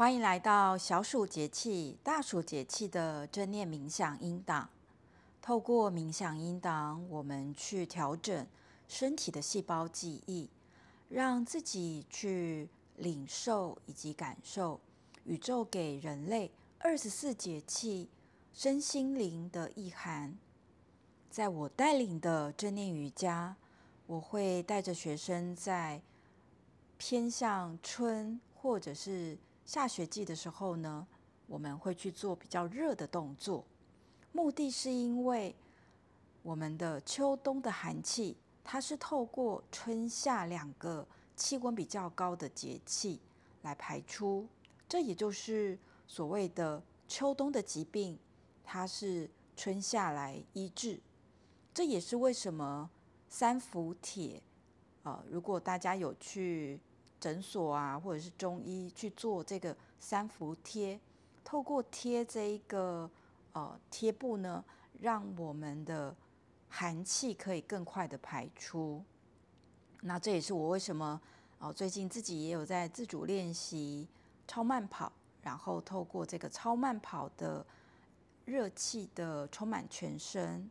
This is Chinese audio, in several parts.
欢迎来到小暑节气、大暑节气的正念冥想音档。透过冥想音档，我们去调整身体的细胞记忆，让自己去领受以及感受宇宙给人类二十四节气身心灵的意涵。在我带领的正念瑜伽，我会带着学生在偏向春或者是下雪季的时候呢，我们会去做比较热的动作，目的是因为我们的秋冬的寒气，它是透过春夏两个气温比较高的节气来排出，这也就是所谓的秋冬的疾病，它是春夏来医治。这也是为什么三伏贴，呃，如果大家有去。诊所啊，或者是中医去做这个三伏贴，透过贴这一个呃贴布呢，让我们的寒气可以更快的排出。那这也是我为什么哦、最近自己也有在自主练习超慢跑，然后透过这个超慢跑的热气的充满全身，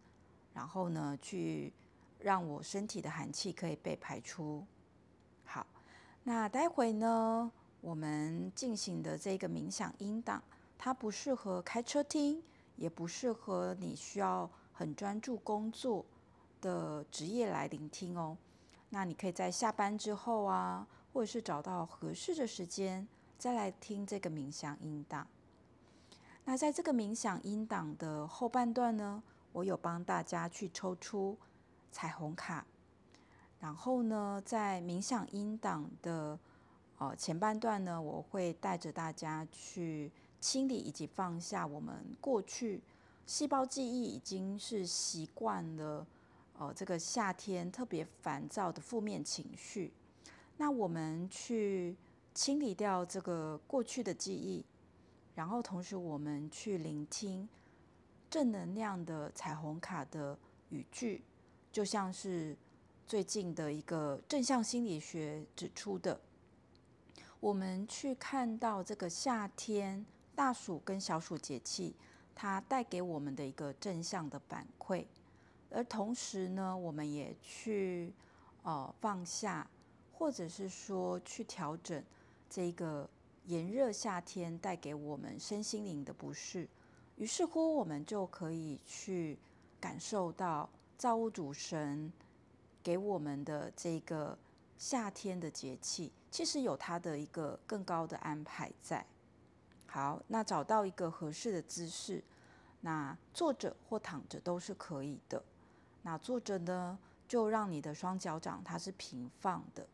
然后呢，去让我身体的寒气可以被排出。那待会呢，我们进行的这个冥想音档，它不适合开车听，也不适合你需要很专注工作的职业来聆听哦。那你可以在下班之后啊，或者是找到合适的时间再来听这个冥想音档。那在这个冥想音档的后半段呢，我有帮大家去抽出彩虹卡。然后呢，在冥想音档的呃前半段呢，我会带着大家去清理以及放下我们过去细胞记忆已经是习惯了呃这个夏天特别烦躁的负面情绪。那我们去清理掉这个过去的记忆，然后同时我们去聆听正能量的彩虹卡的语句，就像是。最近的一个正向心理学指出的，我们去看到这个夏天大暑跟小暑节气，它带给我们的一个正向的反馈，而同时呢，我们也去呃放下，或者是说去调整这个炎热夏天带给我们身心灵的不适，于是乎我们就可以去感受到造物主神。给我们的这个夏天的节气，其实有它的一个更高的安排在。好，那找到一个合适的姿势，那坐着或躺着都是可以的。那坐着呢，就让你的双脚掌它是平放的。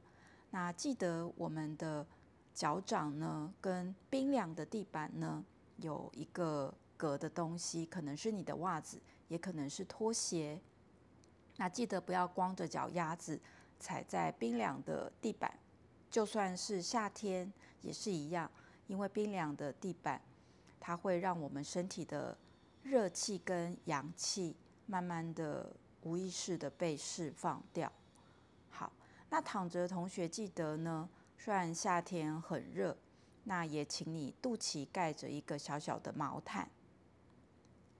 那记得我们的脚掌呢，跟冰凉的地板呢，有一个隔的东西，可能是你的袜子，也可能是拖鞋。那记得不要光着脚丫子踩在冰凉的地板，就算是夏天也是一样，因为冰凉的地板，它会让我们身体的热气跟阳气慢慢的无意识的被释放掉。好，那躺着的同学记得呢，虽然夏天很热，那也请你肚脐盖着一个小小的毛毯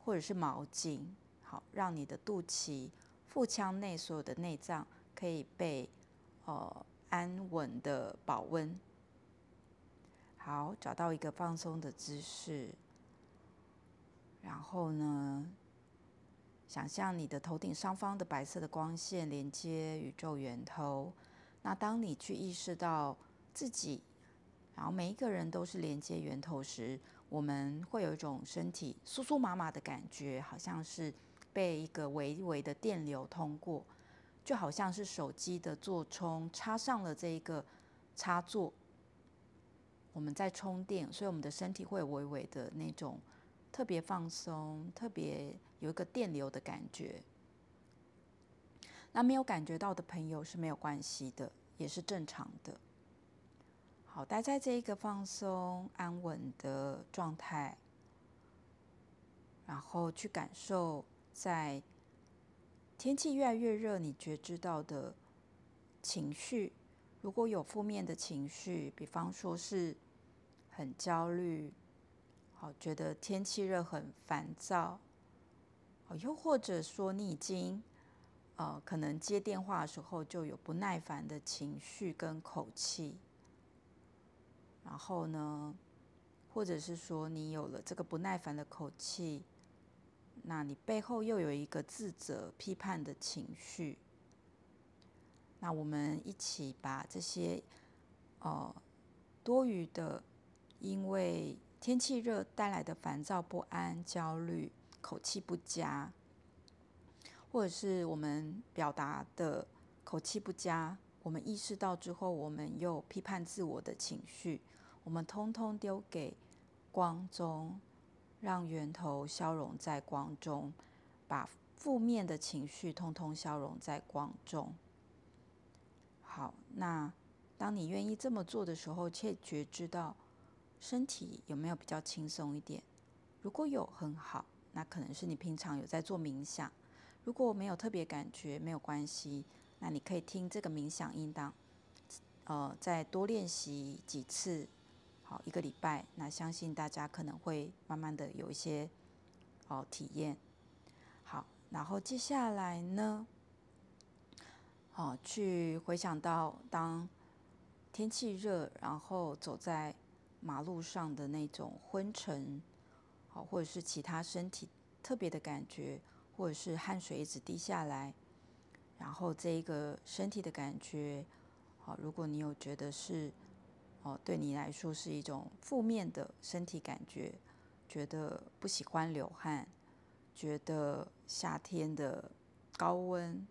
或者是毛巾，好，让你的肚脐。腹腔内所有的内脏可以被呃安稳的保温。好，找到一个放松的姿势，然后呢，想象你的头顶上方的白色的光线连接宇宙源头。那当你去意识到自己，然后每一个人都是连接源头时，我们会有一种身体酥酥麻麻的感觉，好像是。被一个微微的电流通过，就好像是手机的座充插上了这一个插座，我们在充电，所以我们的身体会微微的那种特别放松，特别有一个电流的感觉。那没有感觉到的朋友是没有关系的，也是正常的。好，待在这一个放松安稳的状态，然后去感受。在天气越来越热，你觉知到的情绪，如果有负面的情绪，比方说是很焦虑，好，觉得天气热很烦躁，又或者说你已经呃可能接电话的时候就有不耐烦的情绪跟口气，然后呢，或者是说你有了这个不耐烦的口气，那你背后又有一个自责批判的情绪，那我们一起把这些呃多余的。因为天气热带来的烦躁不安、焦虑、口气不佳，或者是我们表达的口气不佳，我们意识到之后，我们又批判自我的情绪，我们通通丢给光中，让源头消融在光中，把负面的情绪通通消融在光中。好，那当你愿意这么做的时候，却觉知到。身体有没有比较轻松一点？如果有，很好，那可能是你平常有在做冥想。如果没有特别感觉，没有关系，那你可以听这个冥想音档，呃，再多练习几次，好，一个礼拜，那相信大家可能会慢慢的有一些哦体验。好，然后接下来呢，好，去回想到当天气热，然后走在。马路上的那种昏沉，好，或者是其他身体特别的感觉，或者是汗水一直滴下来，然后这一个身体的感觉，好，如果你有觉得是，哦，对你来说是一种负面的身体感觉，觉得不喜欢流汗，觉得夏天的高温，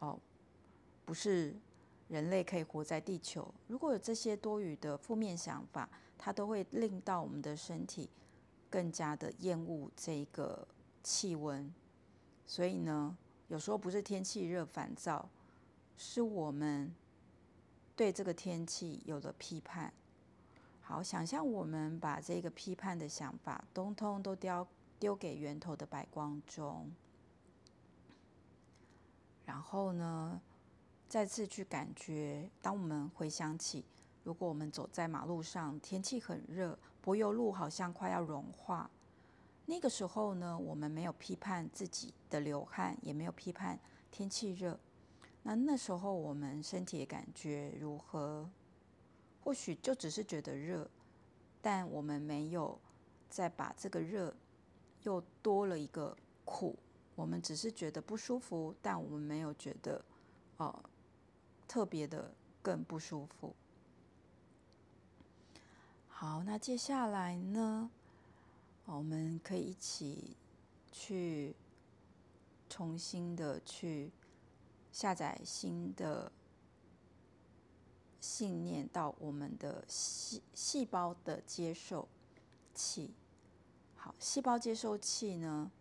哦，不是。人类可以活在地球，如果有这些多余的负面想法，它都会令到我们的身体更加的厌恶这个气温。所以呢，有时候不是天气热烦躁，是我们对这个天气有了批判。好，想象我们把这个批判的想法，通通都丢丢给源头的白光中，然后呢，再次去感觉，当我们回想起，如果我们走在马路上，天气很热，柏油路好像快要融化，那个时候呢，我们没有批判自己的流汗，也没有批判天气热，那那时候我们身体感觉如何？或许就只是觉得热，但我们没有再把这个热又多了一个苦，我们只是觉得不舒服，但我们没有觉得，哦。特别的更不舒服。好，那接下来呢，我们可以一起去重新的去下载新的信念到我们的细细胞的接受器。好，细胞接受器呢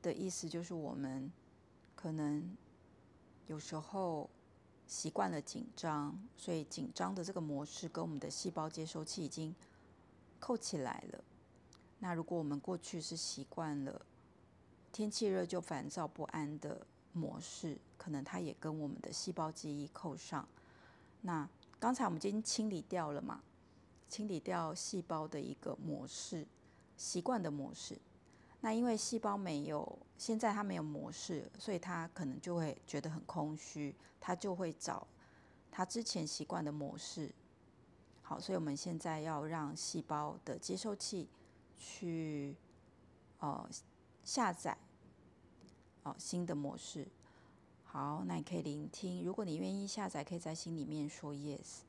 的意思就是我们可能有时候。习惯了紧张，所以紧张的这个模式跟我们的细胞接收器已经扣起来了。那如果我们过去是习惯了天气热就烦躁不安的模式，可能它也跟我们的细胞记忆扣上。那刚才我们已经清理掉了嘛？清理掉细胞的一个模式，习惯的模式。那因为细胞没有，现在它没有模式，所以它可能就会觉得很空虚，它就会找它之前习惯的模式。好，所以我们现在要让细胞的接收器去呃下载哦、新的模式。好，那你可以聆听，如果你愿意下载，可以在心里面说 yes，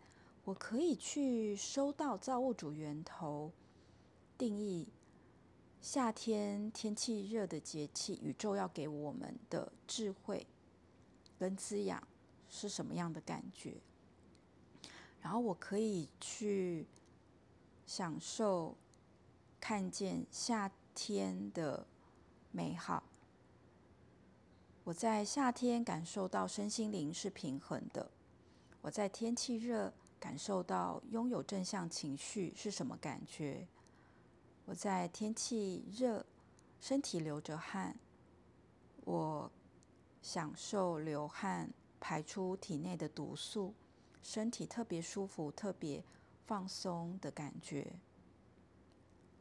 我可以去收到造物主源头定义。夏天天气热的节气，宇宙要给我们的智慧跟滋养是什么样的感觉？然后我可以去享受看见夏天的美好。我在夏天感受到身心灵是平衡的。我在天气热感受到拥有正向情绪是什么感觉？我在天气热，身体流着汗，我享受流汗排出体内的毒素，身体特别舒服，特别放松的感觉。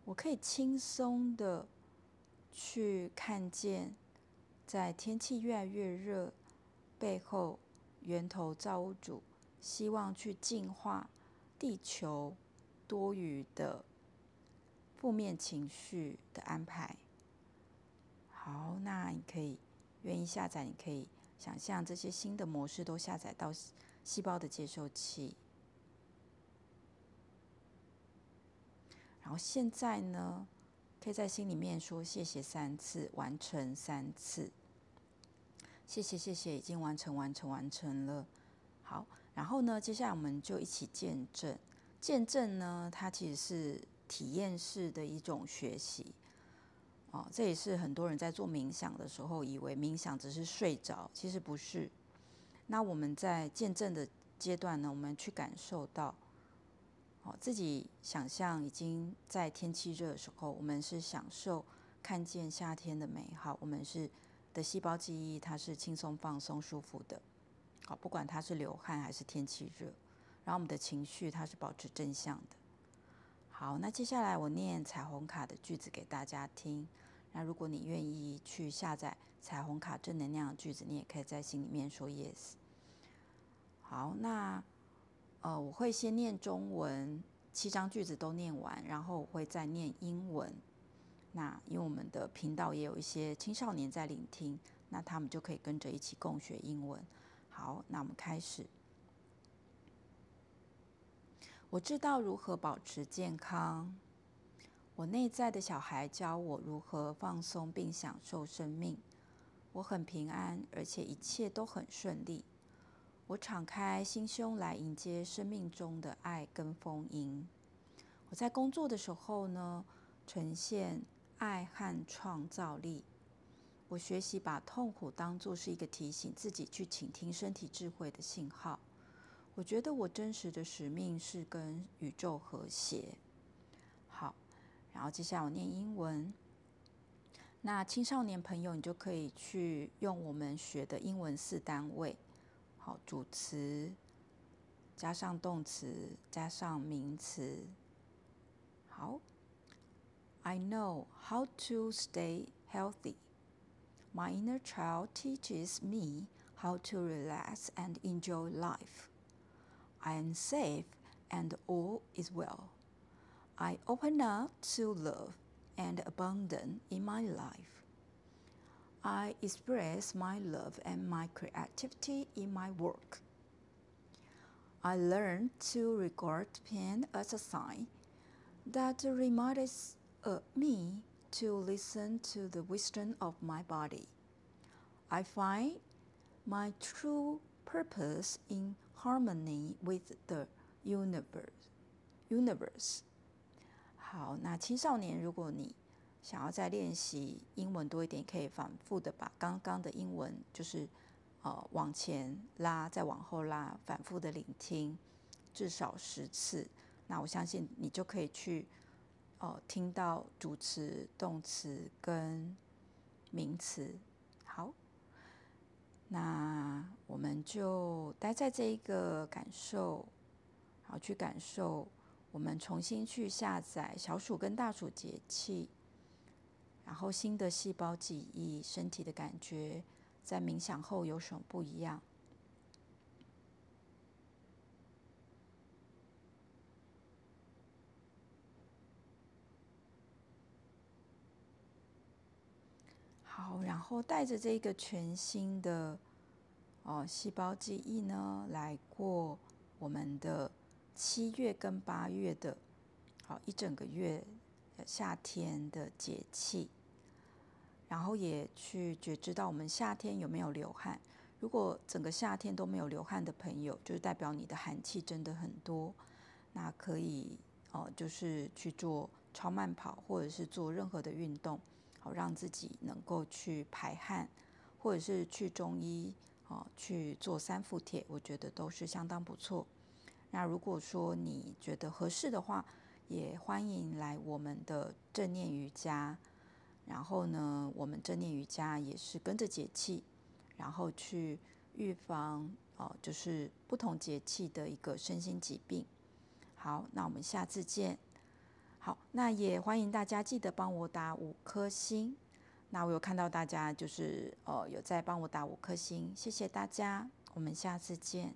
我可以轻松的去看见，在天气越来越热背后，源头造物主希望去净化地球多余的负面情绪的安排。好，那你可以愿意下载，你可以想象这些新的模式都下载到细胞的接收器。然后现在呢，可以在心里面说谢谢三次，完成三次。谢谢谢谢，已经完成完成完成了。好，然后呢，接下来我们就一起见证。见证呢，它其实是体验式的一种学习。哦，这也是很多人在做冥想的时候，以为冥想只是睡着，其实不是。那我们在见证的阶段呢，我们去感受到。哦，自己想象已经在天气热的时候，我们是享受看见夏天的美好。我们是的细胞记忆，它是轻松放松、舒服的。好，不管它是流汗还是天气热，然后我们的情绪它是保持正向的。好，那接下来我念彩虹卡的句子给大家听。那如果你愿意去下载彩虹卡正能量的句子，你也可以在心里面说 yes。好，那。呃，我会先念中文，七张句子都念完，然后我会再念英文。那因为我们的频道也有一些青少年在聆听，那他们就可以跟着一起共学英文。好，那我们开始。我知道如何保持健康。我内在的小孩教我如何放松并享受生命。我很平安，而且一切都很顺利。我敞开心胸来迎接生命中的爱跟丰盈。我在工作的时候呢，呈现爱和创造力。我学习把痛苦当作是一个提醒自己去倾听身体智慧的信号。我觉得我真实的使命是跟宇宙和谐。好，然后接下来我念英文。那青少年朋友，你就可以去用我们学的英文四单位。好，主词加上动词加上名词。好，I know how to stay healthy. My inner child teaches me how to relax and enjoy life. I am safe and all is well. I open up to love and abundance in my life. I express my love and my creativity in my work. I learn to regard pain as a sign that reminds me to listen to the wisdom of my body. I find my true purpose in harmony with the universe. Universe. 好，那青少年，如果你 想要再练习英文多一点，可以反复的把刚刚的英文就是呃往前拉，再往后拉，反复的聆听至少十次。那我相信你就可以去呃听到主词、动词跟名词。好，那我们就待在这一个感受，好，去感受。我们重新去下载小鼠跟大鼠节气。然后新的细胞记忆，身体的感觉，在冥想后有什么不一样？好，然后带着这个全新的哦细胞记忆呢，来过我们的七月跟八月的，好一整个月。夏天的节气，然后也去觉知到我们夏天有没有流汗。如果整个夏天都没有流汗的朋友，就是代表你的寒气真的很多。那可以哦，就是去做超慢跑，或者是做任何的运动，好让自己能够去排汗，或者是去中医哦去做三伏贴，我觉得都是相当不错。那如果说你觉得合适的话，也欢迎来我们的正念瑜伽，然后呢，我们正念瑜伽也是跟着节气，然后去预防哦，就是不同节气的一个身心疾病。好，那我们下次见。好，那也欢迎大家记得帮我打五颗星。那我有看到大家就是呃有在帮我打五颗星，谢谢大家，我们下次见。